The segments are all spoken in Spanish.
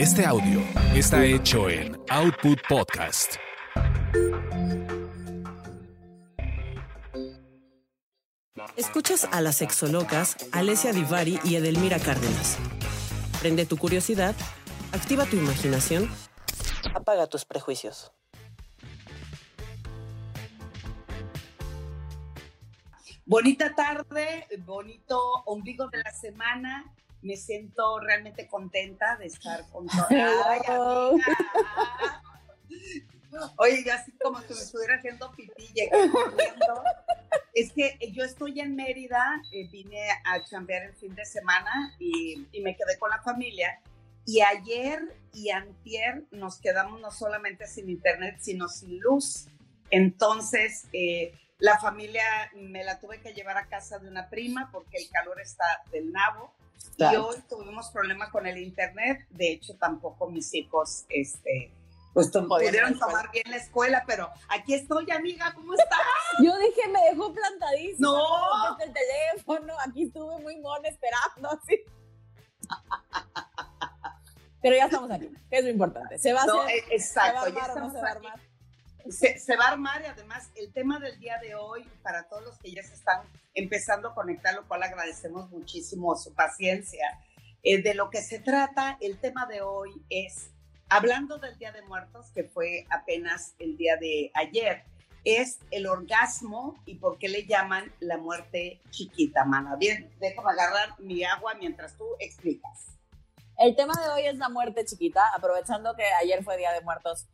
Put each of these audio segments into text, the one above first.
Este audio está hecho en Output Podcast. Escuchas a las sexolocas Alessia Divari y Edelmira Cárdenas. Prende tu curiosidad, activa tu imaginación, apaga tus prejuicios. Bonita tarde, bonito ombligo de la semana. Me siento realmente contenta de estar con todas. Oye, yo así como si me estuviera haciendo pipí. Es que yo estoy en Mérida, eh, vine a chambear el fin de semana y, y, me quedé con la familia. Y ayer y antier nos quedamos no solamente sin internet, sino sin luz. Entonces, eh, la familia me la tuve que llevar a casa de una prima porque el calor está del nabo. Claro. Y hoy tuvimos problemas con el internet. De hecho, tampoco mis hijos, este, pues pudieron tomar bien la escuela, pero aquí estoy, amiga, ¿cómo estás? Yo dije, me dejó plantadísima. No. Desde el teléfono, aquí estuve muy mona esperando, así. Pero ya estamos aquí, que es lo importante. Se va a no, hacer. Exacto, ¿Se va a armar o no se va a armar? Se, va a armar y además el tema del día de hoy, para todos los que ya se están empezando a conectar, lo cual agradecemos muchísimo su paciencia, eh, de lo que se trata, el tema de hoy es, hablando del Día de Muertos, que fue apenas el día de ayer, es el orgasmo y por qué le llaman la muerte chiquita, mana. Bien, déjame agarrar mi agua mientras tú explicas. El tema de hoy es la muerte chiquita, aprovechando que ayer fue Día de Muertos.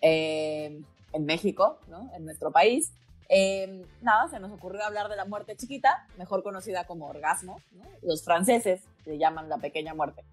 Eh, en México, ¿no? en nuestro país. Eh, nada, se nos ocurrió hablar de la muerte chiquita, mejor conocida como orgasmo. ¿no? Los franceses le llaman la pequeña muerte.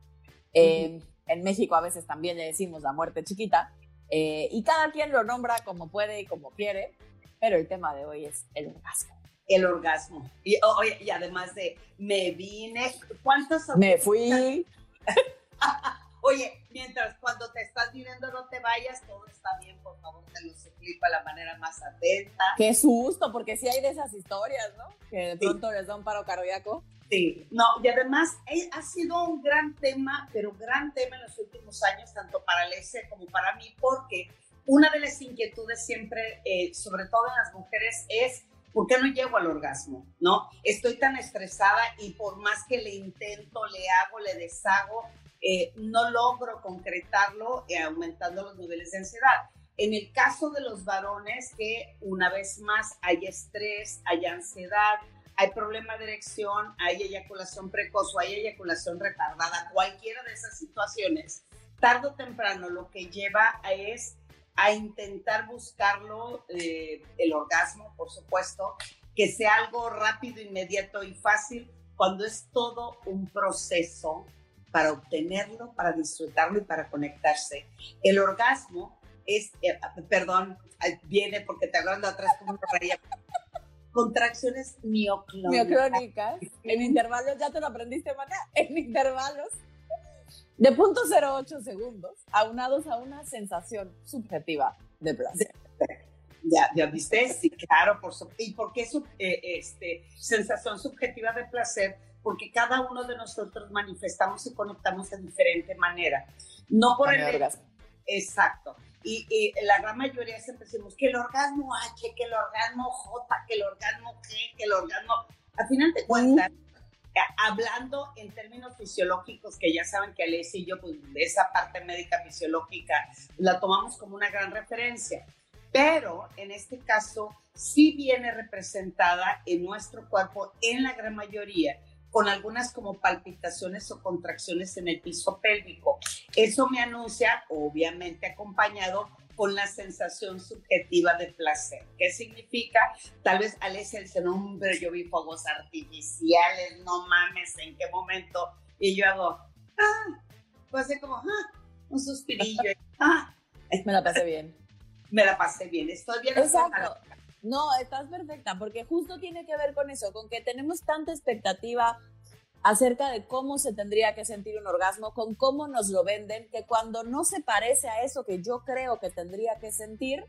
Eh, uh -huh. En México a veces también le decimos la muerte chiquita. Eh, y cada quien lo nombra como puede y como quiere, pero el tema de hoy es el orgasmo. El orgasmo. Y, oh, y además de me vine, ¿cuántos? Me fui. Oye, mientras cuando te estás viviendo no te vayas, todo está bien, por favor, te lo suplico a la manera más atenta. Qué susto, porque sí hay de esas historias, ¿no? Que de pronto sí. les da un paro cardíaco. Sí, no, y además eh, ha sido un gran tema, pero gran tema en los últimos años, tanto para Alessia como para mí, porque una de las inquietudes siempre, eh, sobre todo en las mujeres, es ¿por qué no llego al orgasmo? ¿No? Estoy tan estresada y por más que le intento, le hago, le deshago, eh, no logro concretarlo eh, aumentando los niveles de ansiedad. En el caso de los varones, que una vez más hay estrés, hay ansiedad, hay problema de erección, hay eyaculación precoz o hay eyaculación retardada, cualquiera de esas situaciones, tarde o temprano lo que lleva es a intentar buscarlo, eh, el orgasmo, por supuesto, que sea algo rápido, inmediato y fácil, cuando es todo un proceso para obtenerlo, para disfrutarlo y para conectarse. El orgasmo es, eh, perdón, viene porque te acuerdas de atrás como. Contracciones mioclónicas. Mioclónicas. En intervalos, ya te lo aprendiste, Mana. En intervalos de 0.08 segundos, aunados a una sensación subjetiva de placer. Ya, ya viste, sí, claro, por su, ¿y por qué su, eh, este, sensación subjetiva de placer? Porque cada uno de nosotros manifestamos y conectamos de diferente manera. No por el orgasmo. Exacto. Y, y, la gran mayoría siempre decimos que el orgasmo H, que el orgasmo J, que el orgasmo G, que el orgasmo... A final de cuentas, uh. hablando en términos fisiológicos, que ya saben que Alessia y yo, pues de esa parte médica fisiológica, la tomamos como una gran referencia. Pero en este caso, sí viene representada en nuestro cuerpo, en la gran mayoría, con algunas como palpitaciones o contracciones en el piso pélvico. Eso me anuncia, obviamente acompañado con la sensación subjetiva de placer. ¿Qué significa? Tal vez Alessia dice, no, hombre, yo vi fuegos artificiales, no mames, ¿en qué momento? Y yo hago, ah, pues así como, ah, un suspirillo, ah. Me la pasé bien. Me la pasé bien, estoy bien. Exacto. No, estás perfecta, porque justo tiene que ver con eso, con que tenemos tanta expectativa acerca de cómo se tendría que sentir un orgasmo, con cómo nos lo venden, que cuando no se parece a eso que yo creo que tendría que sentir,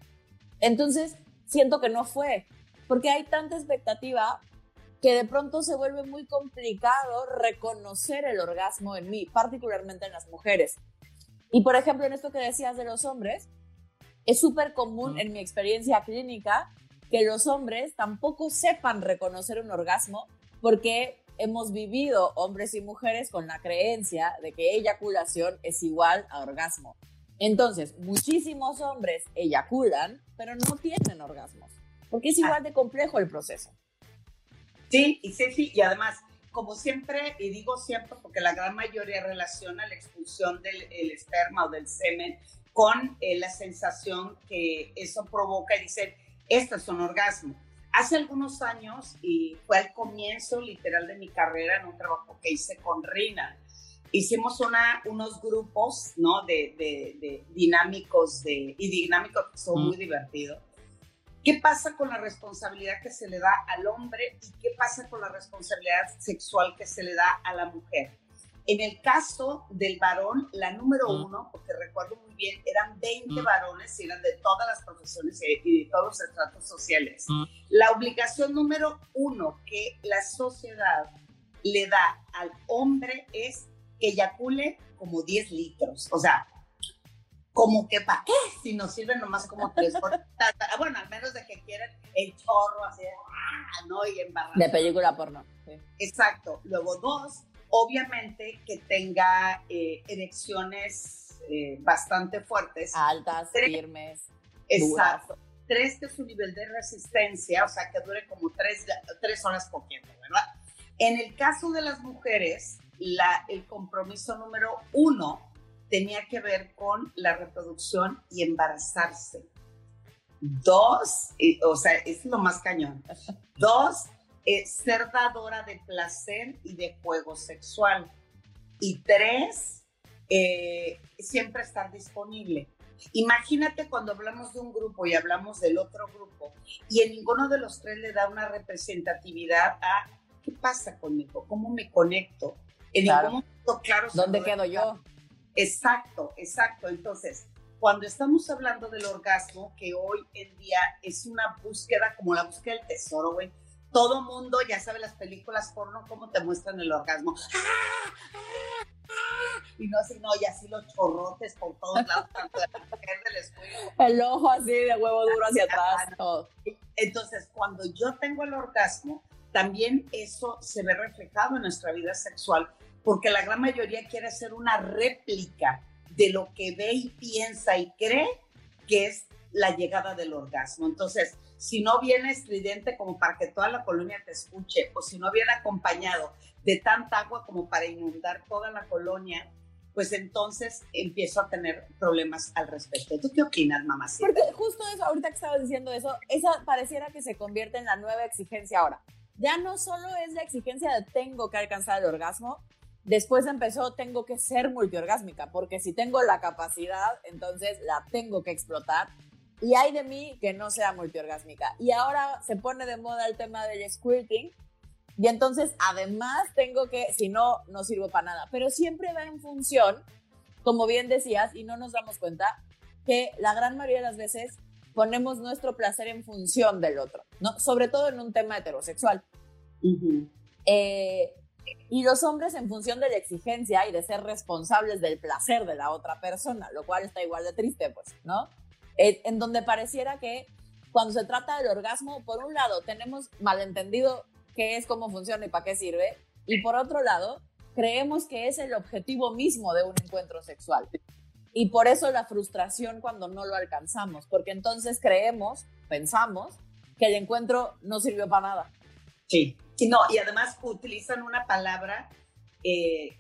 entonces siento que no fue, porque hay tanta expectativa que de pronto se vuelve muy complicado reconocer el orgasmo en mí, particularmente en las mujeres. Y por ejemplo, en esto que decías de los hombres, es súper común en mi experiencia clínica que los hombres tampoco sepan reconocer un orgasmo porque hemos vivido hombres y mujeres con la creencia de que eyaculación es igual a orgasmo. Entonces, muchísimos hombres eyaculan, pero no tienen orgasmos, porque es igual de complejo el proceso. Sí, y sí, y además, como siempre, y digo siempre porque la gran mayoría relaciona la expulsión del esperma o del semen con eh, la sensación que eso provoca y dicen, esto es un orgasmo. Hace algunos años, y fue al comienzo literal de mi carrera en un trabajo que hice con Rina, hicimos una, unos grupos ¿no? de, de, dinámicos de, y dinámicos que son muy divertidos. ¿Qué pasa con la responsabilidad que se le da al hombre y qué pasa con la responsabilidad sexual que se le da a la mujer? En el caso del varón, la número uno, porque recuerdo muy bien, eran 20 varones y eran de todas las profesiones y de todos los estratos sociales. La obligación número uno que la sociedad le da al hombre es que eyacule como 10 litros. O sea, como que para qué si nos sirven nomás como tres bueno al menos de que quieran el chorro así ah, no y embarrar de película porno exacto. Luego dos obviamente que tenga eh, erecciones eh, bastante fuertes altas firmes exacto tres que su nivel de resistencia o sea que dure como tres, tres horas cogiendo verdad en el caso de las mujeres la, el compromiso número uno tenía que ver con la reproducción y embarazarse. Dos, o sea, es lo más cañón. Dos, eh, ser dadora de placer y de juego sexual. Y tres, eh, siempre estar disponible. Imagínate cuando hablamos de un grupo y hablamos del otro grupo y en ninguno de los tres le da una representatividad a qué pasa conmigo, cómo me conecto, en claro. ningún momento, claro. ¿Dónde quedo yo? Exacto, exacto. Entonces, cuando estamos hablando del orgasmo, que hoy en día es una búsqueda como la búsqueda del tesoro, güey. Todo mundo ya sabe las películas porno cómo te muestran el orgasmo. Y no así, no, y así los chorrotes por todos lados, tanto de la mujer del escudo. El ojo así de huevo duro hacia atrás, todo. Entonces, cuando yo tengo el orgasmo, también eso se ve reflejado en nuestra vida sexual, porque la gran mayoría quiere hacer una réplica de lo que ve y piensa y cree que es la llegada del orgasmo. Entonces, si no viene estridente como para que toda la colonia te escuche, o si no viene acompañado de tanta agua como para inundar toda la colonia, pues entonces empiezo a tener problemas al respecto. ¿Tú qué opinas, mamacita? Porque justo eso, ahorita que estabas diciendo eso, esa pareciera que se convierte en la nueva exigencia ahora ya no solo es la exigencia de tengo que alcanzar el orgasmo, después empezó tengo que ser multiorgásmica, porque si tengo la capacidad, entonces la tengo que explotar. Y hay de mí que no sea multiorgásmica. Y ahora se pone de moda el tema del squirting. Y entonces, además, tengo que, si no, no sirvo para nada. Pero siempre va en función, como bien decías, y no nos damos cuenta, que la gran mayoría de las veces ponemos nuestro placer en función del otro, ¿no? Sobre todo en un tema heterosexual. Eh, y los hombres en función de la exigencia y de ser responsables del placer de la otra persona, lo cual está igual de triste, pues, ¿no? Eh, en donde pareciera que cuando se trata del orgasmo, por un lado tenemos malentendido qué es, cómo funciona y para qué sirve, y por otro lado, creemos que es el objetivo mismo de un encuentro sexual. Y por eso la frustración cuando no lo alcanzamos, porque entonces creemos, pensamos, que el encuentro no sirvió para nada. Sí, y no, y además utilizan una palabra, eh,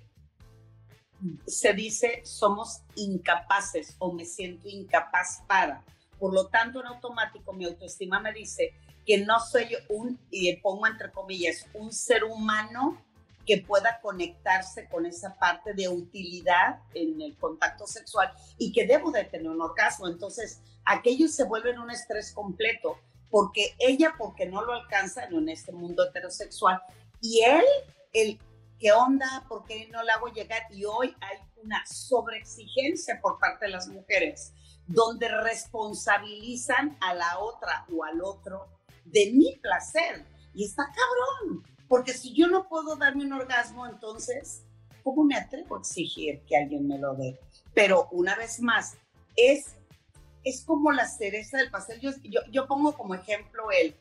se dice somos incapaces o me siento incapaz para. Por lo tanto, en automático mi autoestima me dice que no soy un, y pongo entre comillas, un ser humano que pueda conectarse con esa parte de utilidad en el contacto sexual y que debo de tener un orgasmo. Entonces, aquellos se vuelven un estrés completo porque ella, porque no lo alcanza en este mundo heterosexual, y él, el qué onda, por qué no le hago llegar, y hoy hay una sobreexigencia por parte de las mujeres, donde responsabilizan a la otra o al otro de mi placer. Y está cabrón, porque si yo no puedo darme un orgasmo, entonces, ¿cómo me atrevo a exigir que alguien me lo dé? Pero una vez más, es, es como la cereza del pastel. Yo, yo, yo pongo como ejemplo el,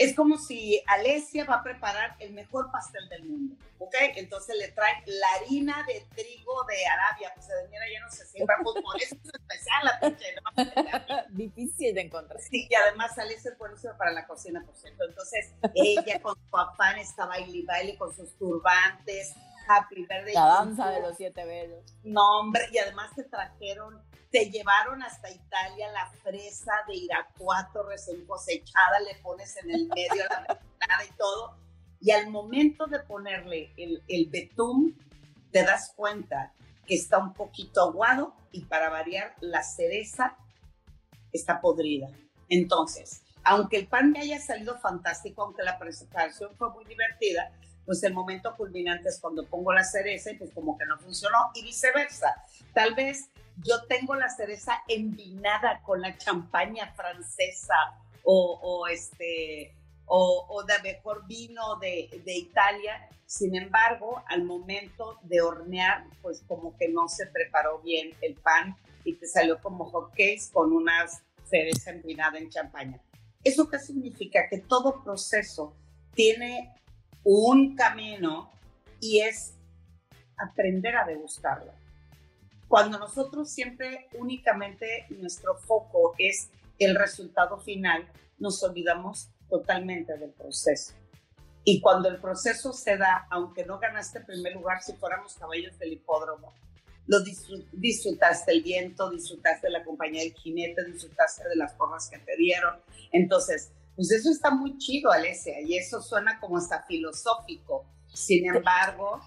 es como si Alesia va a preparar el mejor pastel del mundo, ¿ok? Entonces le traen la harina de trigo de Arabia, pues mira, ya no se siembra fútbol, eso es especial la pinche, ¿no? Difícil de encontrar. Sí, y además Alesia es buenísima para la cocina, por cierto. Entonces ella con su afán está baile y baile con sus turbantes, happy verde. La danza de los siete velos. No, hombre, y además te trajeron te llevaron hasta Italia la fresa de Irapuato recién cosechada, le pones en el medio la mermelada y todo. Y al momento de ponerle el, el betún, te das cuenta que está un poquito aguado y para variar, la cereza está podrida. Entonces, aunque el pan me haya salido fantástico, aunque la presentación fue muy divertida, pues el momento culminante es cuando pongo la cereza y pues como que no funcionó y viceversa. Tal vez yo tengo la cereza envinada con la champaña francesa o, este, o, de mejor vino de, de, Italia. Sin embargo, al momento de hornear, pues como que no se preparó bien el pan y te salió como hot con una cereza envinada en champaña. ¿Eso qué significa? Que todo proceso tiene un camino y es aprender a degustarlo. Cuando nosotros siempre únicamente nuestro foco es el resultado final, nos olvidamos totalmente del proceso. Y cuando el proceso se da, aunque no ganaste primer lugar, si fuéramos caballos del hipódromo, lo disfrutaste el viento, disfrutaste la compañía del jinete, disfrutaste de las formas que te dieron. Entonces, pues eso está muy chido, Alesia, y eso suena como hasta filosófico. Sin embargo,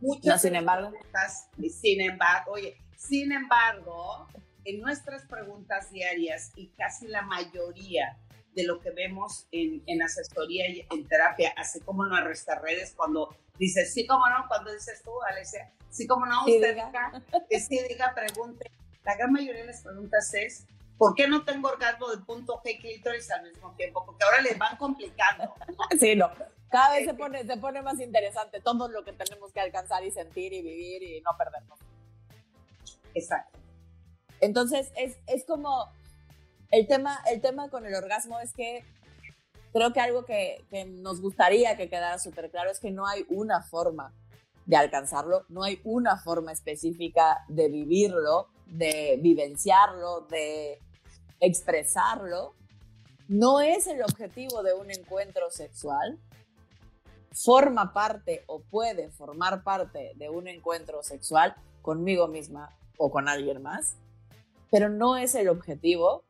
muchas sin embargo. preguntas, sin embargo, oye, sin embargo, en nuestras preguntas diarias y casi la mayoría de lo que vemos en, en asesoría y en terapia, así como en nuestras redes, cuando dices sí, como no, cuando dices tú, Alesia, sí, como no, usted diga, que sí, diga, pregunte. La gran mayoría de las preguntas es, ¿por qué no tengo orgasmo de punto G clítoris al mismo tiempo? Porque ahora les van complicando. Sí, no. Cada vez se pone, se pone más interesante todo lo que tenemos que alcanzar y sentir y vivir y no perdernos. Exacto. Entonces, es, es como el tema, el tema con el orgasmo es que creo que algo que, que nos gustaría que quedara súper claro es que no hay una forma de alcanzarlo, no hay una forma específica de vivirlo, de vivenciarlo, de expresarlo. No es el objetivo de un encuentro sexual, forma parte o puede formar parte de un encuentro sexual conmigo misma o con alguien más, pero no es el objetivo.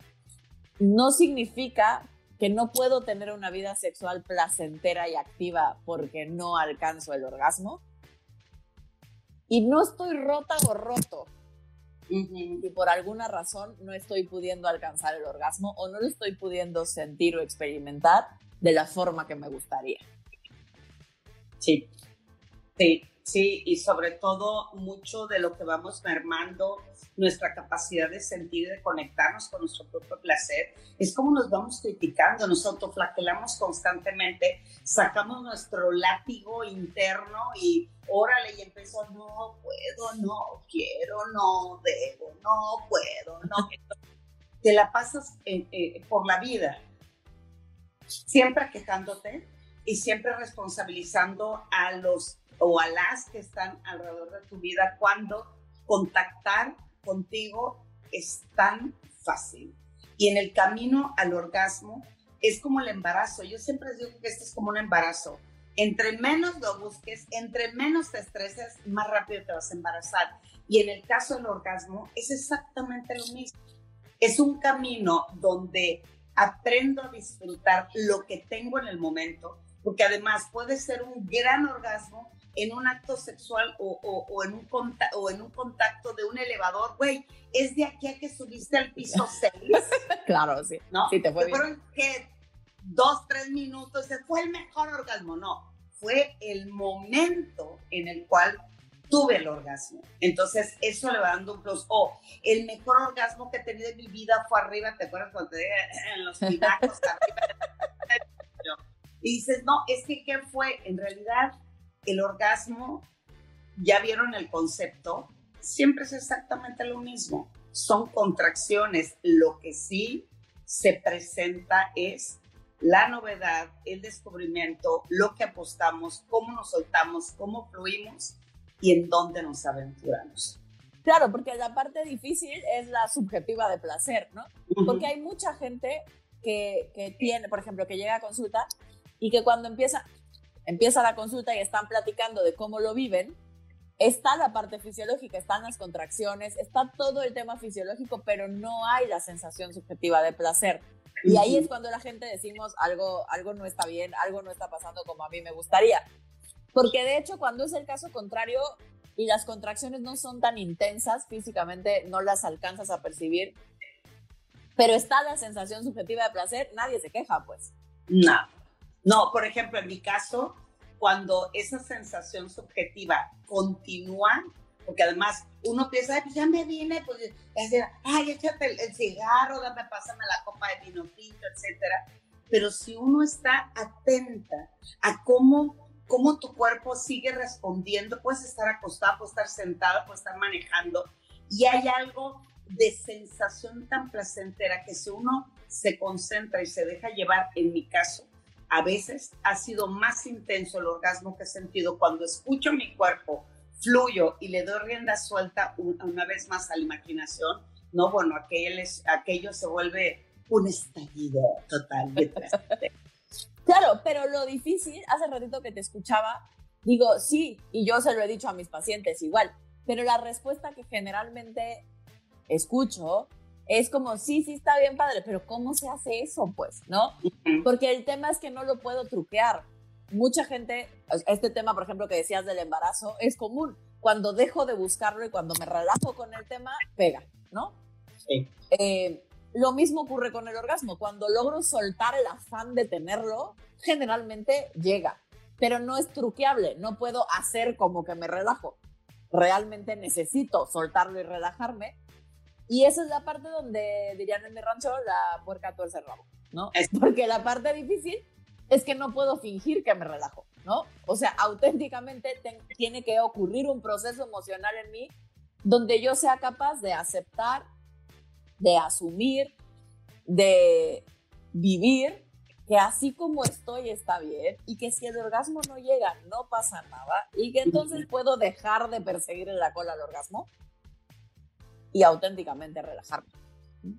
No significa que no puedo tener una vida sexual placentera y activa porque no alcanzo el orgasmo. Y no estoy rota o roto. Y por alguna razón no estoy pudiendo alcanzar el orgasmo o no lo estoy pudiendo sentir o experimentar de la forma que me gustaría. Sí, sí, sí, y sobre todo mucho de lo que vamos mermando nuestra capacidad de sentir y de conectarnos con nuestro propio placer es como nos vamos criticando, nos autoflagelamos constantemente, sacamos nuestro látigo interno y órale y empezó, no puedo, no quiero, no debo, no puedo, no. Te la pasas eh, eh, por la vida siempre quejándote, y siempre responsabilizando a los o a las que están alrededor de tu vida cuando contactar contigo es tan fácil. Y en el camino al orgasmo es como el embarazo. Yo siempre digo que esto es como un embarazo. Entre menos lo busques, entre menos te estreses, más rápido te vas a embarazar. Y en el caso del orgasmo es exactamente lo mismo. Es un camino donde aprendo a disfrutar lo que tengo en el momento, porque además puede ser un gran orgasmo en un acto sexual o, en, un o en un contacto de un elevador, güey, es de aquí a que subiste al piso 6. claro, sí. ¿No? Sí, te fue Fueron que dos, tres minutos, fue el mejor orgasmo. No, fue el momento en el cual tuve el orgasmo. Entonces, eso le va dando un plus. O el mejor orgasmo que he tenido en mi vida fue arriba, ¿te acuerdas cuando te en los pinacos arriba? Y dices, no, es que ¿qué fue? En realidad, el orgasmo ya vieron el concepto, siempre es exactamente lo mismo. Son contracciones. Lo que sí se presenta es la novedad, el descubrimiento, lo que apostamos, cómo nos soltamos, cómo fluimos y en dónde nos aventuramos. Claro, porque la parte difícil es la subjetiva de placer, ¿no? Porque hay mucha gente que, que, tiene, por ejemplo, que llega a consulta y que cuando empieza, empieza la consulta y están platicando de cómo lo viven, está la parte fisiológica, están las contracciones, está todo el tema fisiológico, pero no hay la sensación subjetiva de placer. Y ahí es cuando la gente decimos algo, algo no está bien, algo no está pasando como a mí me gustaría. Porque de hecho, cuando es el caso contrario y las contracciones no son tan intensas físicamente, no las alcanzas a percibir, pero está la sensación subjetiva de placer, nadie se queja, pues. No. No, por ejemplo, en mi caso, cuando esa sensación subjetiva continúa, porque además uno piensa, pues ya me vine, pues, ay, échate el, cigarro, dame, pásame la copa de vino tinto, etcétera. Pero si uno está atenta a cómo, cómo tu cuerpo sigue respondiendo, puedes estar acostado, puedes estar sentado, puedes estar manejando, y hay algo de sensación tan placentera que si uno se concentra y se deja llevar, en mi caso, a veces ha sido más intenso el orgasmo que he sentido cuando escucho mi cuerpo, fluyo y le doy rienda suelta una vez más a la imaginación. No, bueno, aquello, aquello se vuelve un estallido total. claro, pero lo difícil, hace ratito que te escuchaba, digo, sí, y yo se lo he dicho a mis pacientes igual, pero la respuesta que generalmente escucho es como, sí, sí está bien padre, pero ¿cómo se hace eso? Pues, ¿no? Porque el tema es que no lo puedo truquear. Mucha gente, este tema, por ejemplo, que decías del embarazo, es común. Cuando dejo de buscarlo y cuando me relajo con el tema, pega, ¿no? Sí. Eh, lo mismo ocurre con el orgasmo. Cuando logro soltar el afán de tenerlo, generalmente llega, pero no es truqueable. No puedo hacer como que me relajo. Realmente necesito soltarlo y relajarme y esa es la parte donde, dirían en mi rancho, la puerca tuerce el rabo, ¿no? Es porque la parte difícil es que no puedo fingir que me relajo, ¿no? O sea, auténticamente tiene que ocurrir un proceso emocional en mí donde yo sea capaz de aceptar, de asumir, de vivir que así como estoy está bien y que si el orgasmo no llega no pasa nada y que entonces puedo dejar de perseguir en la cola al orgasmo y auténticamente relajarme.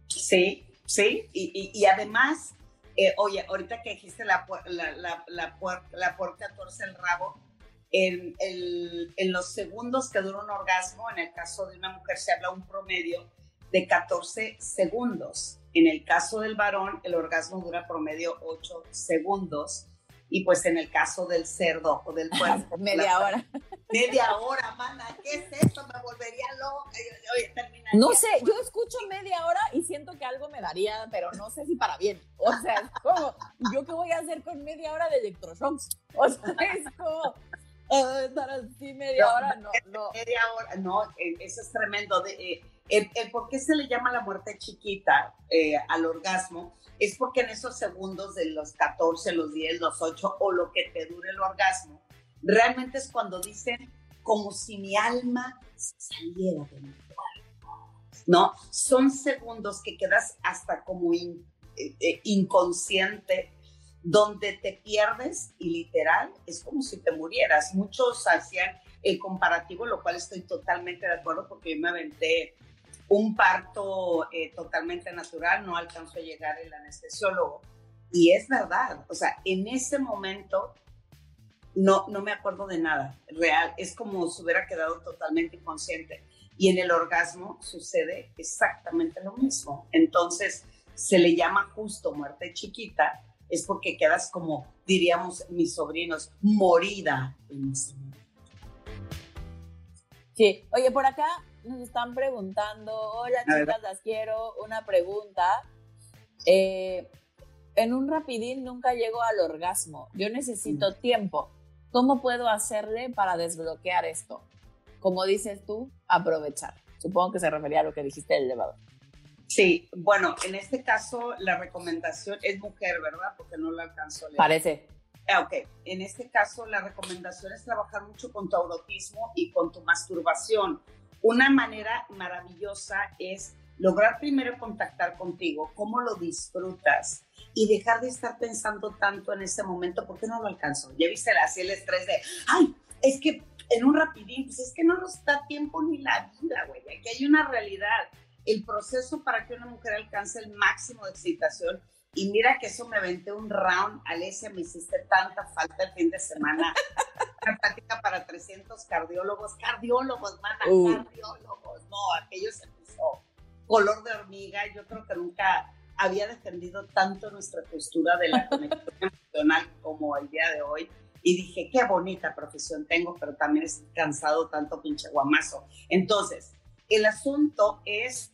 Sí, sí, y, y, además, eh, oye, ahorita que dijiste la, la, la, la, la puerca torce el rabo, en, el, en, los segundos que dura un orgasmo, en el caso de una mujer se habla un promedio de 14 segundos. En el caso del varón, el orgasmo dura promedio 8 segundos y pues en el caso del cerdo o del puerco. media hora. Media hora, mana, ¿qué es esto? Me volvería loca. no sé, yo escucho media hora y siento que algo me daría, pero no sé si para bien. O sea, es como, ¿yo qué voy a hacer con media hora de electroshocks? O sea, es como, uh, estar así media hora, no, no. Media hora, no, eh, eso es tremendo. De, eh, el, el, por qué se le llama la muerte chiquita eh, al orgasmo es porque en esos segundos de los 14, los 10, los 8 o lo que te dure el orgasmo, realmente es cuando dicen como si mi alma saliera de mi cuerpo. ¿No? Son segundos que quedas hasta como eh, eh, inconsciente, donde te pierdes y literal es como si te murieras. Muchos hacían el comparativo, lo cual estoy totalmente de acuerdo porque yo me aventé un parto eh, totalmente natural, no alcanzó a llegar el anestesiólogo. Y es verdad, o sea, en ese momento no, no me acuerdo de nada, real, es como si hubiera quedado totalmente inconsciente. Y en el orgasmo sucede exactamente lo mismo. Entonces, se le llama justo muerte chiquita, es porque quedas como, diríamos mis sobrinos, morida en ese momento. Sí, oye, por acá nos están preguntando, hola chicas, las quiero, una pregunta. Eh, en un rapidín nunca llego al orgasmo, yo necesito mm. tiempo. ¿Cómo puedo hacerle para desbloquear esto? Como dices tú, aprovechar. Supongo que se refería a lo que dijiste del elevador. Sí, bueno, en este caso la recomendación es mujer, ¿verdad? Porque no la alcanzó a leer. Parece. Ah, ok, en este caso la recomendación es trabajar mucho con tu erotismo y con tu masturbación. Una manera maravillosa es lograr primero contactar contigo, cómo lo disfrutas y dejar de estar pensando tanto en ese momento, porque no lo alcanzo. Ya viste así el estrés de, ay, es que en un rapidín, pues es que no nos da tiempo ni la vida, güey. Aquí hay una realidad. El proceso para que una mujer alcance el máximo de excitación y mira que eso me aventé un round, Alesia, me hiciste tanta falta el fin de semana. Una práctica para 300 cardiólogos, cardiólogos, mana, uh. cardiólogos. No, aquello se puso color de hormiga. Yo creo que nunca había defendido tanto nuestra postura de la conexión emocional como el día de hoy. Y dije, qué bonita profesión tengo, pero también es cansado tanto pinche guamazo. Entonces, el asunto es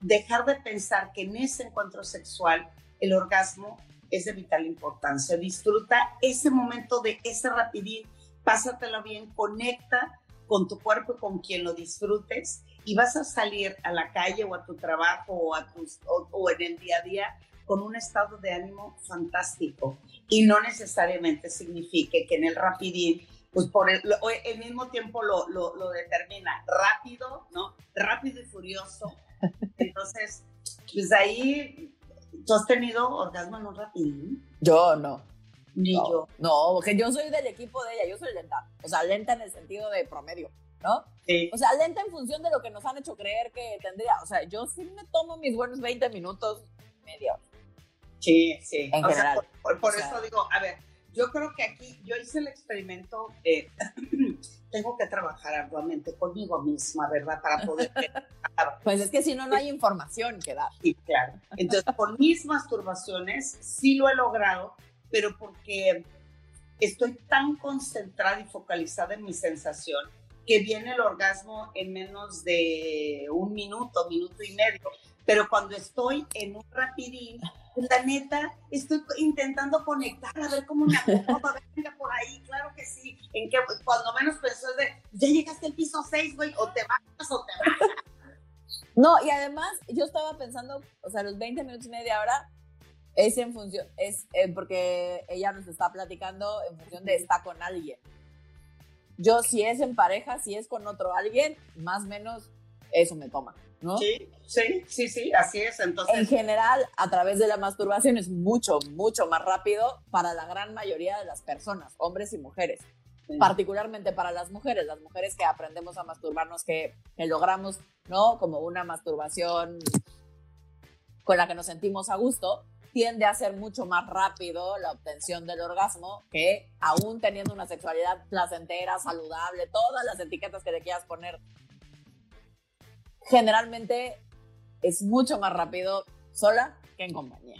dejar de pensar que en ese encuentro sexual el orgasmo es de vital importancia. Disfruta ese momento de ese rapidín, pásatelo bien, conecta con tu cuerpo con quien lo disfrutes y vas a salir a la calle o a tu trabajo o, a tus, o, en el día a día con un estado de ánimo fantástico y no necesariamente signifique que en el rapidín pues por el, el mismo tiempo lo, lo, lo, determina rápido, ¿no? Rápido y furioso. Entonces, pues ahí, ¿tú has tenido orgasmo en un rapidín? Yo no. Ni yo. No, porque yo soy del equipo de ella, yo soy lenta. O sea, lenta en el sentido de promedio, ¿no? Sí. O sea, lenta en función de lo que nos han hecho creer que tendría. O sea, yo sí me tomo mis buenos 20 minutos, media hora. Sí, sí. En general. por, eso digo, a ver, yo creo que aquí yo hice el experimento, eh, tengo que trabajar arduamente conmigo misma, ¿verdad? Para poder... pues es que si no, no hay información que dar. Sí, claro. Entonces, con mis masturbaciones sí lo he logrado, pero porque estoy tan concentrada y focalizada en mi sensación que viene el orgasmo en menos de un minuto, minuto y medio. Pero cuando estoy en un rapidín, la neta, estoy intentando conectar, a ver cómo me acomodo, a ver, venga por ahí, claro que sí. En que cuando menos pensó es de, ya llegaste al piso 6, güey, o te vas o te vas. No, y además yo estaba pensando, o sea, los 20 minutos y media hora es en función, es eh, porque ella nos está platicando en función de está con alguien. Yo si es en pareja, si es con otro alguien, más o menos eso me toma. ¿No? Sí, sí, sí, sí, así es. Entonces, en general, a través de la masturbación es mucho, mucho más rápido para la gran mayoría de las personas, hombres y mujeres. Particularmente para las mujeres, las mujeres que aprendemos a masturbarnos, que, que logramos, ¿no? Como una masturbación con la que nos sentimos a gusto, tiende a ser mucho más rápido la obtención del orgasmo que aún teniendo una sexualidad placentera, saludable, todas las etiquetas que le quieras poner generalmente es mucho más rápido sola que en compañía.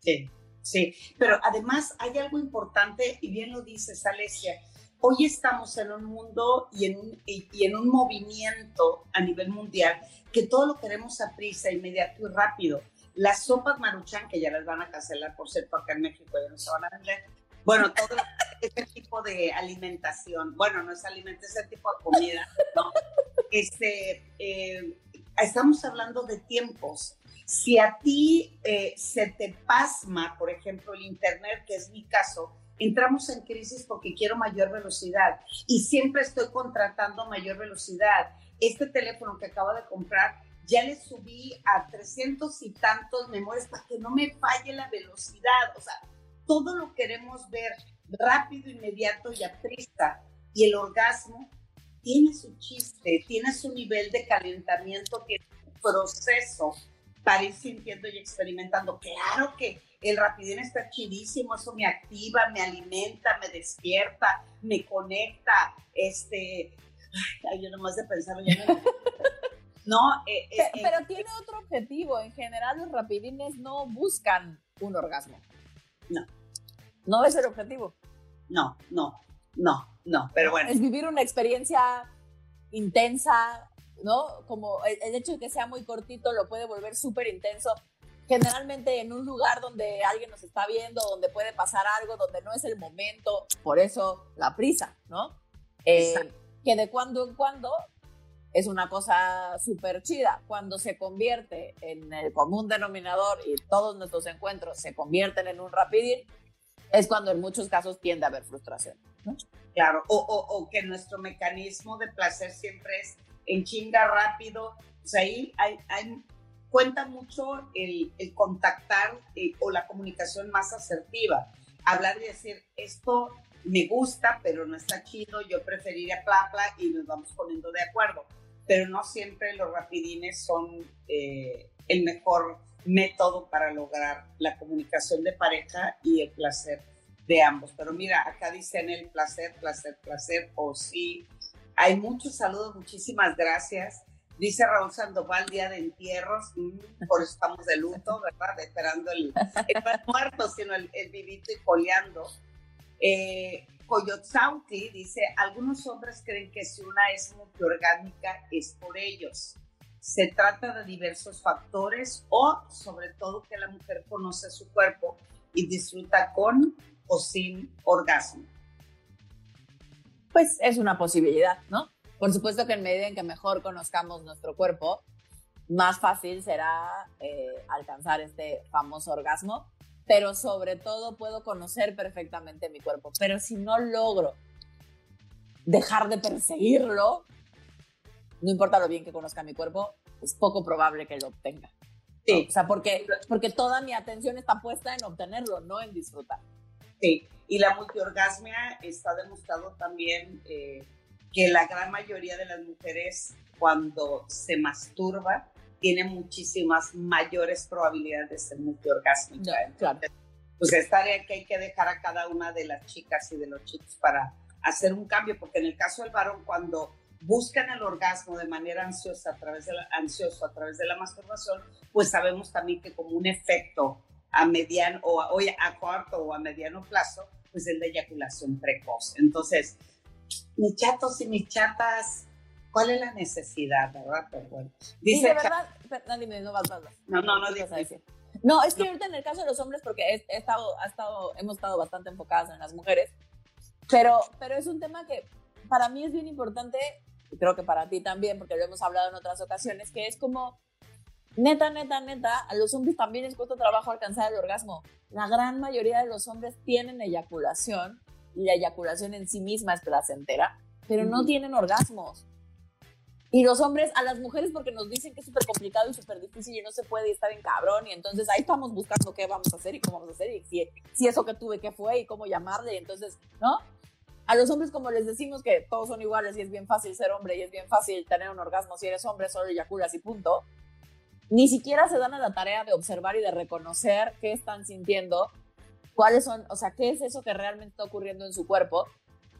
Sí, sí. Pero además hay algo importante, y bien lo dices, Alesia. Hoy estamos en un mundo y en un, y, en un movimiento a nivel mundial que todo lo queremos a prisa, inmediato y rápido. Las sopas maruchan, que ya las van a cancelar, por cierto, acá en México ya no se van a vender. Bueno, todo ese tipo de alimentación, bueno, no es alimento, ese tipo de comida, ¿no? Este, eh, estamos hablando de tiempos. Si a ti eh, se te pasma, por ejemplo, el Internet, que es mi caso, entramos en crisis porque quiero mayor velocidad y siempre estoy contratando mayor velocidad. Este teléfono que acabo de comprar, ya le subí a 300 y tantos memorias para que no me falle la velocidad. O sea, todo lo queremos ver rápido, inmediato y a prisa. Y el orgasmo tiene su chiste, tiene su nivel de calentamiento, tiene un proceso para ir sintiendo y experimentando. Claro que el rapidín está chidísimo, eso me activa, me alimenta, me despierta, me conecta, este, ay, yo nomás de pensarlo ya me... No, eh, eh, eh, pero, tiene otro objetivo. En general, los rapidines no buscan un orgasmo. No. No es el objetivo. No, no, no. No, pero bueno. Es vivir una experiencia intensa, ¿no? Como el, hecho de que sea muy cortito lo puede volver súper intenso. Generalmente en un lugar donde alguien nos está viendo, donde puede pasar algo, donde no es el momento, por eso la prisa, ¿no? Eh, que de cuando en cuando es una cosa súper chida. Cuando se convierte en el común denominador y todos nuestros encuentros se convierten en un rapidín, es cuando en muchos casos tiende a haber frustración. Claro, o, o, que nuestro mecanismo de placer siempre es en chinga rápido. O sea, ahí hay, cuenta mucho el, el contactar eh, o la comunicación más asertiva. Hablar y decir, esto me gusta, pero no está chido, yo preferiría pla, y nos vamos poniendo de acuerdo. Pero no siempre los rapidines son eh, el mejor método para lograr la comunicación de pareja y el placer de ambos. Pero mira, acá dicen el placer, placer, placer, o sí. Hay muchos saludos, muchísimas gracias. Dice Raúl Sandoval, día de entierros, mm, por eso estamos de luto, ¿verdad? Esperando el, el muerto, sino el, vivito y coleando. Eh, Coyotzauti dice, algunos hombres creen que si una es multiorgánica es por ellos. Se trata de diversos factores o sobre todo que la mujer conoce su cuerpo y disfruta con o sin orgasmo. Pues es una posibilidad, ¿no? Por supuesto que en medida en que mejor conozcamos nuestro cuerpo, más fácil será eh, alcanzar este famoso orgasmo, pero sobre todo puedo conocer perfectamente mi cuerpo. Pero si no logro dejar de perseguirlo, no importa lo bien que conozca mi cuerpo, es poco probable que lo obtenga. Sí. O sea, porque, porque toda mi atención está puesta en obtenerlo, no en disfrutar. Sí, y la multiorgasmia está demostrado también eh, que la gran mayoría de las mujeres cuando se masturba tiene muchísimas mayores probabilidades de ser multiorgásmica. claro. Pues es tarea que hay que dejar a cada una de las chicas y de los chicos para hacer un cambio, porque en el caso del varón, cuando buscan el orgasmo de manera ansiosa a través de la, ansioso a través de la masturbación, pues sabemos también que como un efecto a mediano o a, a corto o a mediano plazo, pues el de eyaculación precoz. Entonces, mis chatos y mis chatas, ¿cuál es la necesidad, verdad? Pero bueno. Dice de verdad, no, dime, no vas, No, no, no, no decir. No, es que ahorita en el caso de los hombres, porque he, estado, ha estado, hemos estado bastante enfocadas en las mujeres, pero, pero es un tema que para mí es bien importante, creo que para ti también, porque lo hemos hablado en otras ocasiones, que es como neta, neta, neta, a los hombres también les cuesta trabajo alcanzar el orgasmo. La gran mayoría de los hombres tienen eyaculación y la eyaculación en sí misma es placentera, pero no tienen orgasmos. Y los hombres, a las mujeres porque nos dicen que es súper complicado y súper difícil y no se puede estar en cabrón y entonces ahí estamos buscando qué vamos a hacer y cómo vamos a hacer y si, si eso que tuve, qué fue y cómo llamarle. Entonces, ¿no? A los hombres como les decimos que todos son iguales y es bien fácil ser hombre y es bien fácil tener un orgasmo si eres hombre, solo eyaculas y punto ni siquiera se dan a la tarea de observar y de reconocer qué están sintiendo, cuáles son, o sea, qué es eso que realmente está ocurriendo en su cuerpo,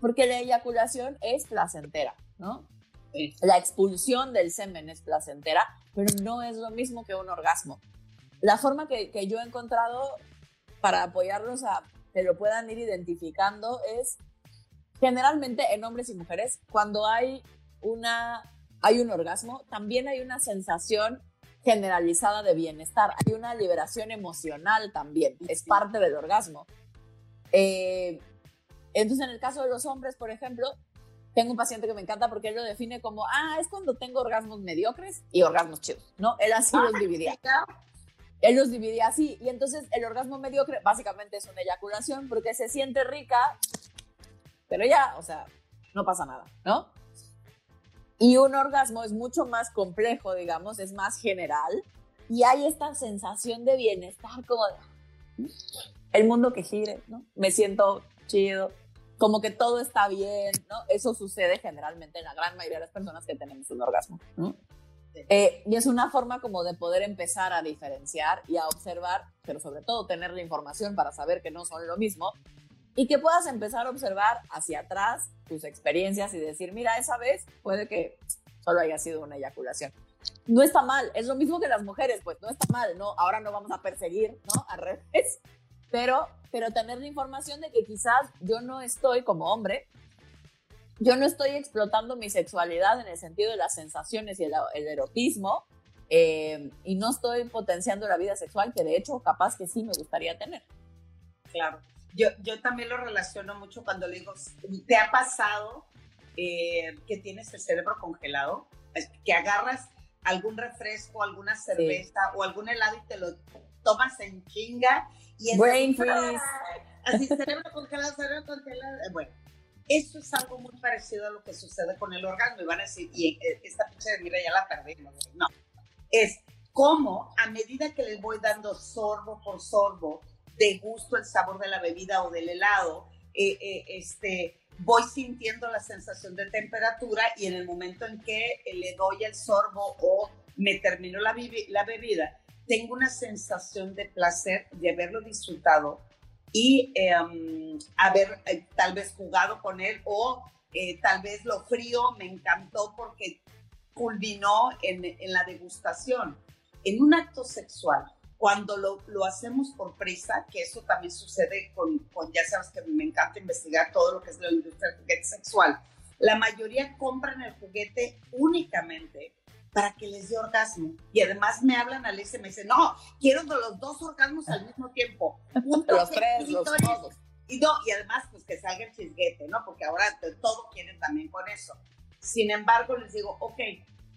porque la eyaculación es placentera, ¿no? La expulsión del semen es placentera, pero no es lo mismo que un orgasmo. La forma que, que yo he encontrado para apoyarlos a que lo puedan ir identificando es generalmente en hombres y mujeres, cuando hay una hay un orgasmo, también hay una sensación generalizada de bienestar. Hay una liberación emocional también, es parte del orgasmo. Eh, entonces, en el caso de los hombres, por ejemplo, tengo un paciente que me encanta porque él lo define como, ah, es cuando tengo orgasmos mediocres y orgasmos chidos, ¿no? Él así los dividía. Él los dividía así. Y entonces el orgasmo mediocre básicamente es una eyaculación porque se siente rica, pero ya, o sea, no pasa nada, ¿no? Y un orgasmo es mucho más complejo, digamos, es más general. Y hay esta sensación de bienestar, como el mundo que gire, ¿no? Me siento chido, como que todo está bien, ¿no? Eso sucede generalmente en la gran mayoría de las personas que tenemos un orgasmo, ¿no? Eh, y es una forma como de poder empezar a diferenciar y a observar, pero sobre todo tener la información para saber que no son lo mismo, y que puedas empezar a observar hacia atrás tus experiencias y decir, mira, esa vez puede que solo haya sido una eyaculación. No está mal, es lo mismo que las mujeres, pues no está mal, ¿no? Ahora no vamos a perseguir, ¿no? Al revés. Pero, pero tener la información de que quizás yo no estoy como hombre, yo no estoy explotando mi sexualidad en el sentido de las sensaciones y el, erotismo, eh, y no estoy potenciando la vida sexual, que de hecho capaz que sí me gustaría tener. Claro yo, yo también lo relaciono mucho cuando le digo, ¿te ha pasado eh, que tienes el cerebro congelado? Que agarras algún refresco, alguna cerveza o algún helado y te lo tomas en chinga. Y Brain freeze. Así, cerebro congelado, cerebro congelado. Bueno, eso es algo muy parecido a lo que sucede con el orgasmo. Y van a decir, y eh, esta pinche de mira ya la perdimos. No, es como a medida que les voy dando sorbo por sorbo, de gusto el sabor de la bebida o del helado, eh, eh, este, voy sintiendo la sensación de temperatura y en el momento en que le doy el sorbo o me termino la, la bebida, tengo una sensación de placer de haberlo disfrutado y em, haber eh, tal vez jugado con él o eh, tal vez lo frío me encantó porque culminó en, en, la degustación. En un acto sexual, cuando lo, lo, hacemos por prisa, que eso también sucede con, con, ya sabes que me encanta investigar todo lo que es la industria del juguete sexual, la mayoría compran el juguete únicamente para que les dé orgasmo. Y además me hablan al ese, me dicen, no, quiero los dos orgasmos al mismo tiempo. los tres, los dos. Y, no, y además, pues que salga el chisguete, ¿no? Porque ahora todo quieren también con eso. Sin embargo, les digo, ok,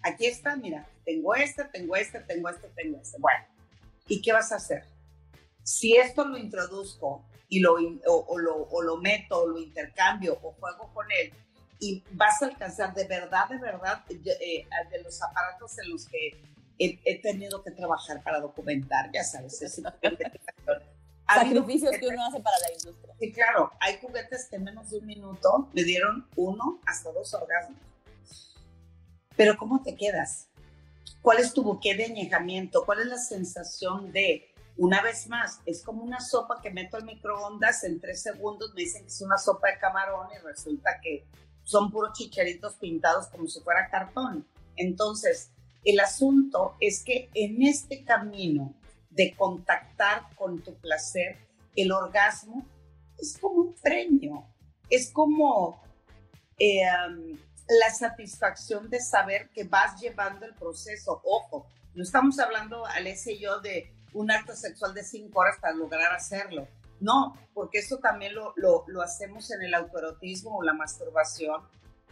aquí está, mira, tengo este, tengo este, tengo este, tengo este. Bueno, ¿y qué vas a hacer? Si esto lo introduzco y lo, o, lo, o lo meto, o lo intercambio, o juego con él, y vas a alcanzar de verdad, de verdad, eh, de los aparatos en los que he, tenido que trabajar para documentar, ya sabes, ese Sacrificios que uno hace para la industria. Sí, claro, hay juguetes que en menos de un minuto me dieron uno hasta dos orgasmos. Pero ¿cómo te quedas? ¿Cuál es tu buque de añejamiento? ¿Cuál es la sensación de, una vez más, es como una sopa que meto al microondas en tres segundos, me dicen que es una sopa de camarón y resulta que son puros chicharitos pintados como si fuera cartón. Entonces, el asunto es que en este camino de contactar con tu placer, el orgasmo es como un premio, es como eh, la satisfacción de saber que vas llevando el proceso. Ojo, no estamos hablando, Alessia y yo, de un acto sexual de cinco horas para lograr hacerlo. No, porque eso también lo, lo, hacemos en el autoerotismo o la masturbación.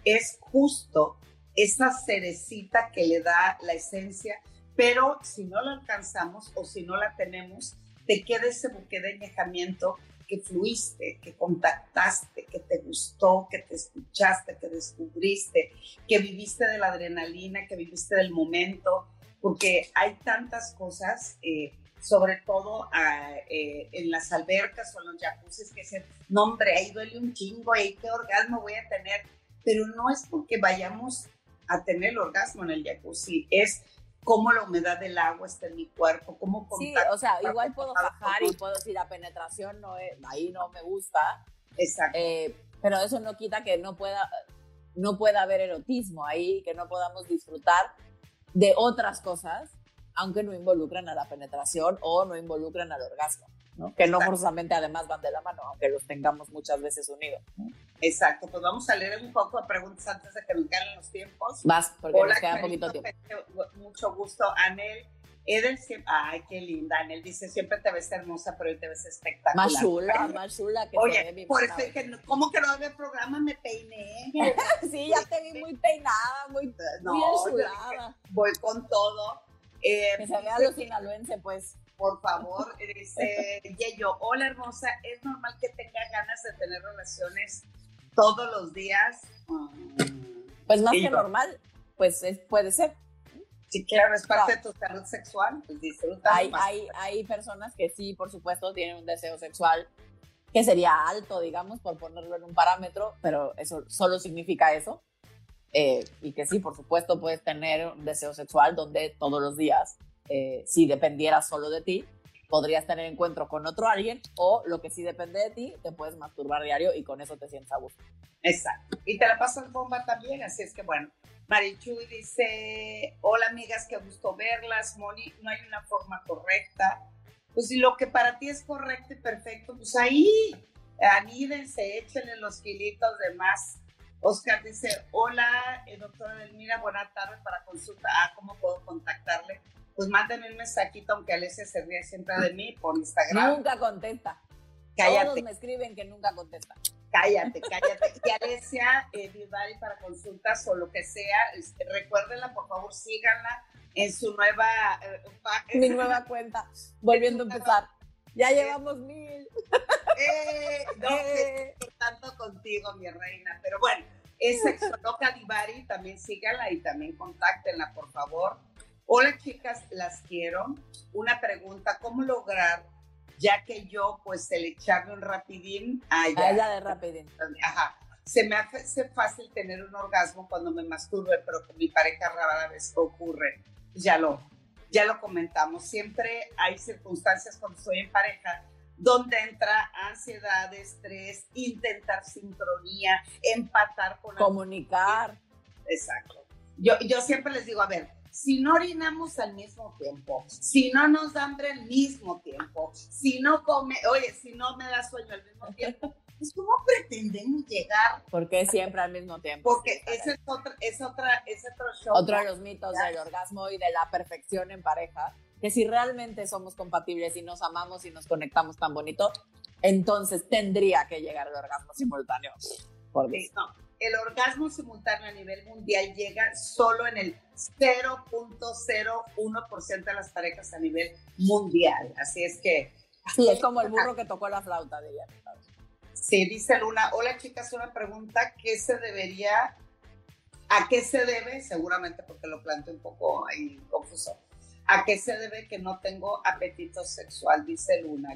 Es justo esa cerecita que le da la esencia, pero si no la alcanzamos o si no la tenemos, te queda ese buque de añejamiento que fluiste, que contactaste, que te gustó, que te escuchaste, que descubriste, que viviste de la adrenalina, que viviste del momento, porque hay tantas cosas. Eh, sobre todo eh, en las albercas o en los jacuzzis que dicen, no hombre, ahí duele un chingo, ahí qué orgasmo voy a tener, pero no es porque vayamos a tener el orgasmo en el jacuzzi, es cómo la humedad del agua está en mi cuerpo, cómo Sí, o sea, igual puedo bajar y puedo decir, la penetración no es, ahí no me gusta. Exacto. Eh, pero eso no quita que no pueda, no pueda haber erotismo ahí, que no podamos disfrutar de otras cosas aunque no involucren a la penetración o no involucren al orgasmo, ¿no? que no forzosamente además van de la mano, aunque los tengamos muchas veces unidos. Exacto, pues vamos a leer un poco de preguntas antes de que nos ganen los tiempos. Vas, porque nos queda poquito tiempo. Mucho gusto, Anel. Edel siempre, ay, qué linda. Anel dice, siempre te ves hermosa, pero hoy te ves espectacular. Más chula, más chula que Oye, ve por eso es que, ¿cómo que no había programa? Me peiné. sí, ya te vi muy peinada, muy, no, muy Voy con todo. Eh, que se vea lo sinaloense, pues. Por favor, dice Yeyo, hola hermosa, ¿es normal que tenga ganas de tener relaciones todos los días? Pues más que normal, pues puede ser. Sí, claro, es parte de tu salud sexual, pues disfruta. Hay, hay, hay personas que sí, por supuesto, tienen un deseo sexual que sería alto, digamos, por ponerlo en un parámetro, pero eso solo significa eso. Eh, y que sí, por supuesto, puedes tener un deseo sexual donde todos los días, eh, si dependiera solo de ti, podrías tener encuentro con otro alguien o lo que sí depende de ti, te puedes masturbar diario y con eso te sientes a gusto. Exacto. Y te la pasas bomba también, así es que bueno. Marichuy dice, hola amigas, qué gusto verlas. Moni, no hay una forma correcta. Pues si lo que para ti es correcto y perfecto, pues ahí anídense, échenle los kilitos de más Oscar dice, hola, eh, doctora Delmira, buena tarde para consulta. Ah, ¿cómo puedo contactarle? Pues mándenme un mensajito, aunque Alesia se ríe siempre de mí por Instagram. Nunca contesta. Cállate. Todos me escriben que nunca contesta. Cállate, cállate. Y Alesia eh, para consultas o lo que sea, recuérdenla, por favor, síganla en su nueva... Eh, Mi nueva cuenta, volviendo a empezar Ya llevamos mil. Eh, no, eh. tanto contigo, mi reina. Pero bueno, es Sexoloca Divari, también sígala y también contáctenla, por favor. Hola, chicas, las quiero. Una pregunta, ¿cómo lograr, ya que yo, pues, el echarme un rapidín a ella, de rapidín. Ajá. Se me hace fácil tener un orgasmo cuando me masturbe, pero con mi pareja rara vez ocurre. Ya lo, ya lo comentamos. Siempre hay circunstancias cuando estoy en pareja donde entra ansiedad, estrés, intentar sincronía, empatar con... Comunicar. Exacto. Yo, yo siempre les digo, a ver, si no orinamos al mismo tiempo, si no nos da hambre al mismo tiempo, si no come, oye, si no me da sueño al mismo tiempo, pues ¿cómo pretendemos llegar? Porque siempre al mismo tiempo. Porque ese es, otra, es, otra, es otro show. Otro de los mitos del orgasmo y de la perfección en pareja que si realmente somos compatibles y nos amamos y nos conectamos tan bonito, entonces tendría que llegar el orgasmo simultáneo. Por el orgasmo simultáneo a nivel mundial llega solo en el 0.01% de las parejas a nivel mundial. Así es que... Sí, es como el burro que tocó la flauta de ella. Sí, dice Luna, hola chicas, una pregunta, ¿qué se debería, a qué se debe? Seguramente porque lo planteo un poco ahí confuso ¿A qué se debe que no tengo apetito sexual? Dice Luna,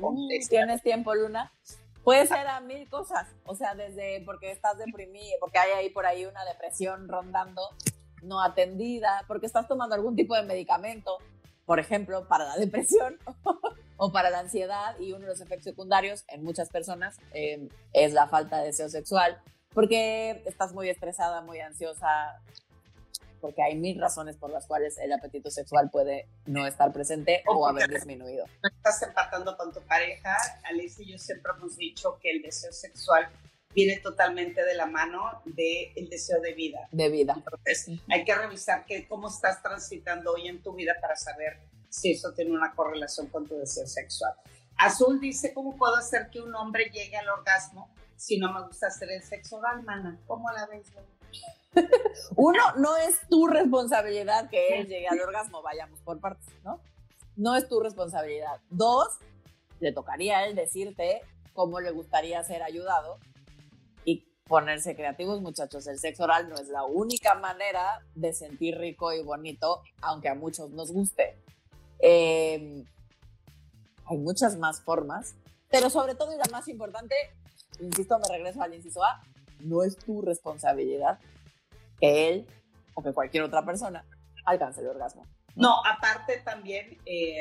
uh, ¿Tienes tiempo, Luna? Puede ser a mil cosas, o sea, desde porque estás deprimida, porque hay ahí por ahí una depresión rondando, no atendida, porque estás tomando algún tipo de medicamento, por ejemplo, para la depresión o para la ansiedad, y uno de los efectos secundarios en muchas personas eh, es la falta de deseo sexual, porque estás muy estresada, muy ansiosa, porque hay mil razones por las cuales el apetito sexual puede no estar presente o, haber disminuido. Estás empatando con tu pareja. Alice y yo siempre hemos dicho que el deseo sexual viene totalmente de la mano del deseo de vida. De vida. Entonces, hay que revisar que, cómo estás transitando hoy en tu vida para saber si eso tiene una correlación con tu deseo sexual. Azul dice, ¿cómo puedo hacer que un hombre llegue al orgasmo si no me gusta hacer el sexo oral, mana? ¿Cómo la ves? Uno, no es tu responsabilidad que él llegue al orgasmo, vayamos por partes, ¿no? No es tu responsabilidad. Dos, le tocaría a él decirte cómo le gustaría ser ayudado y ponerse creativos, muchachos. El sexo oral no es la única manera de sentir rico y bonito, aunque a muchos nos guste. Em, hay muchas más formas, pero sobre todo y la más importante, insisto, me regreso al inciso A, no es tu responsabilidad que él o que cualquier otra persona alcance el orgasmo. No, aparte también eh,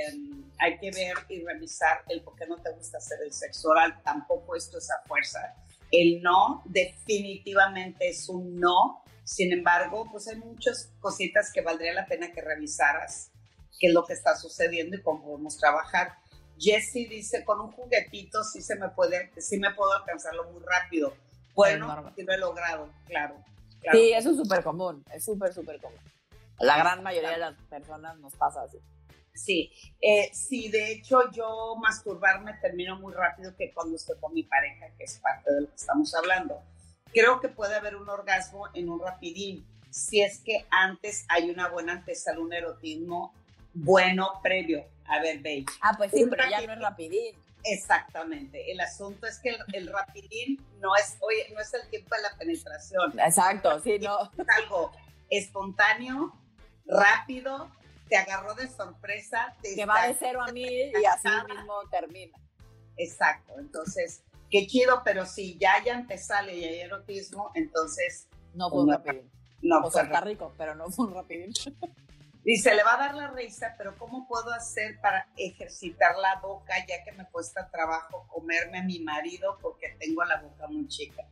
hay que ver y revisar el por qué no te gusta hacer el sexo oral. Tampoco esto es a fuerza. El no definitivamente es un no. Sin embargo, pues hay muchas cositas que valdría la pena que revisaras qué es lo que está sucediendo y cómo podemos trabajar. Jessie dice, con un juguetito sí se me puede, sí me puedo alcanzarlo muy rápido. Bueno, sí lo he logrado, claro. Sí, eso es súper común, es súper, súper común. La gran mayoría de las personas nos pasa así. Sí, eh, sí, de hecho yo masturbarme termino muy rápido que cuando estoy con mi pareja, que es parte de lo que estamos hablando. Creo que puede haber un orgasmo en un rapidín, si es que antes hay una buena antesala, un erotismo bueno previo. A ver, baby. Ah, pues sí, pero ya no es rapidín. Exactamente. El asunto es que el, rapidín no es, oye, no es el tiempo de la penetración. Exacto, sí, no. Es algo espontáneo, rápido, te agarró de sorpresa. que va de cero a mil y así mismo termina. Exacto. Entonces, qué chido, pero si ya ya sale y hay erotismo, entonces. No fue un rapidín. No, o sea, está rico, pero no fue un rapidín. Dice, le va a dar la risa, pero ¿cómo puedo hacer para ejercitar la boca ya que me cuesta trabajo comerme a mi marido porque tengo la boca muy chica?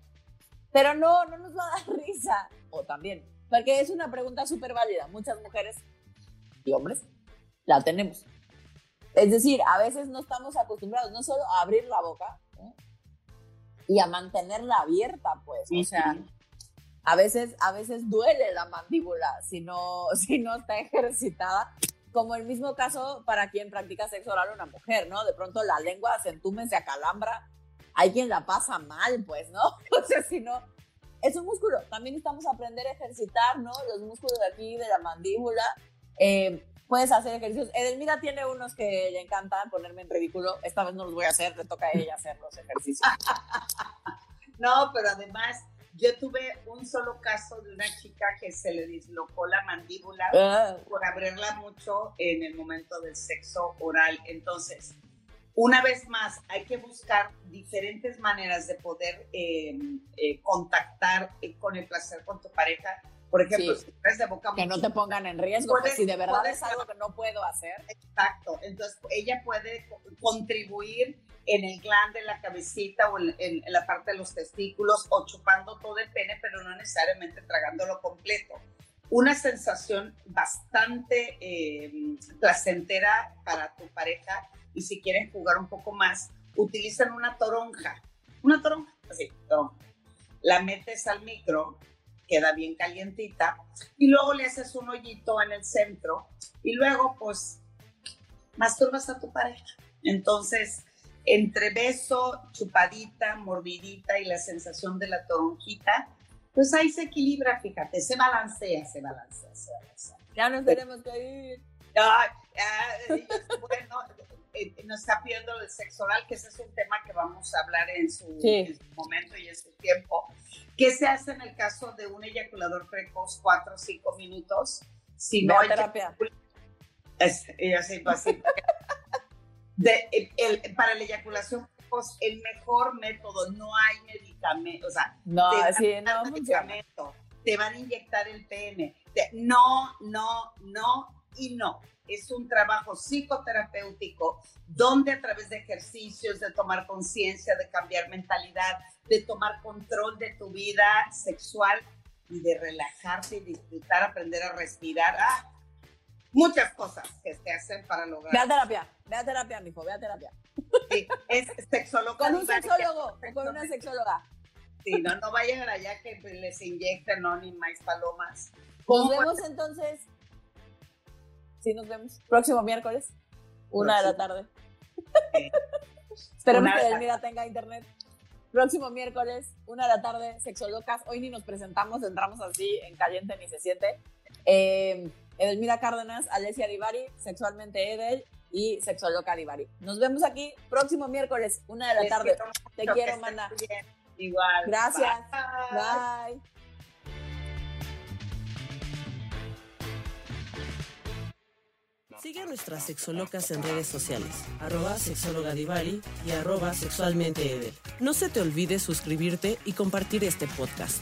Pero no, no nos va a dar risa. O también, porque es una pregunta súper válida. Muchas mujeres y hombres la tenemos. Es decir, a veces no estamos acostumbrados no solo a abrir la boca y a mantenerla abierta, pues. O sea, a veces, a veces duele la mandíbula si no, si no está ejercitada. Como el mismo caso para quien practica sexo oral una mujer, ¿no? De pronto la lengua se entume, se acalambra. Hay quien la pasa mal, pues, ¿no? O sea, si no, es un músculo. También estamos a aprender a ejercitar, ¿no? Los músculos de aquí, de la mandíbula. Eh, puedes hacer ejercicios. Edelmira tiene unos que le encantan ponerme en ridículo. Esta vez no los voy a hacer, le toca a ella hacer los ejercicios. no, pero además yo tuve un solo caso de una chica que se le dislocó la mandíbula ah. por abrirla mucho en el momento del sexo oral. Entonces, una vez más, hay que buscar diferentes maneras de poder eh, eh, contactar eh, con el placer con tu pareja. Por ejemplo, si eres de boca Que no te pongan en riesgo, pues, si de verdad es algo que no puedo hacer. Exacto. Entonces, ella puede contribuir en el glande, en la cabecita o en, la parte de los testículos o chupando todo el pene, pero no necesariamente tragándolo completo. Una sensación bastante placentera para tu pareja y si quieren jugar un poco más, utilizan una toronja. Una toronja, así, La metes al micro, queda bien calientita, y luego le haces un hoyito en el centro, y luego, pues, masturbas a tu pareja. Entonces, entre beso, chupadita, morbidita y la sensación de la toronjita, pues ahí se equilibra, fíjate, se balancea, se balancea, se balancea. Ya nos tenemos que ir. Ay, bueno, eh, nos está pidiendo el sexo oral, que ese es un tema que vamos a hablar en su, momento y en su tiempo. ¿Qué se hace en el caso de un eyaculador precoz, cuatro o cinco minutos? Si no hay terapia. Es, de, el, para la eyaculación precoz, el mejor método, no hay medicamento, o sea, no, te no medicamento, te van a inyectar el PM. no, no, no y no es un trabajo psicoterapéutico donde a través de ejercicios, de tomar conciencia, de cambiar mentalidad, de tomar control de tu vida sexual y de relajarte y disfrutar, aprender a respirar. Ah, muchas cosas que se hacen para lograr. Ve a terapia, ve a terapia, mijo, ve a terapia. Sí, es sexólogo. Con un sexólogo con una sexóloga. Sí, no, no vayan allá que les inyecten, no, ni más palomas. Nos vemos entonces Sí, nos vemos. Próximo miércoles, una de la tarde. Esperemos que Edelmira tenga internet. Próximo miércoles, una de la tarde, Sexolocas. Hoy ni nos presentamos, entramos así en caliente ni se siente. Eh, Edelmira Cárdenas, Alessia Divari, Sexualmente Edel y Sexoloca Divari. Nos vemos aquí próximo miércoles, una de la tarde. Te quiero, mana. Igual. Gracias. Bye. Sigue a nuestras sexolocas en redes sociales, arroba sexologadivari y arroba sexualmente No se te olvide suscribirte y compartir este podcast.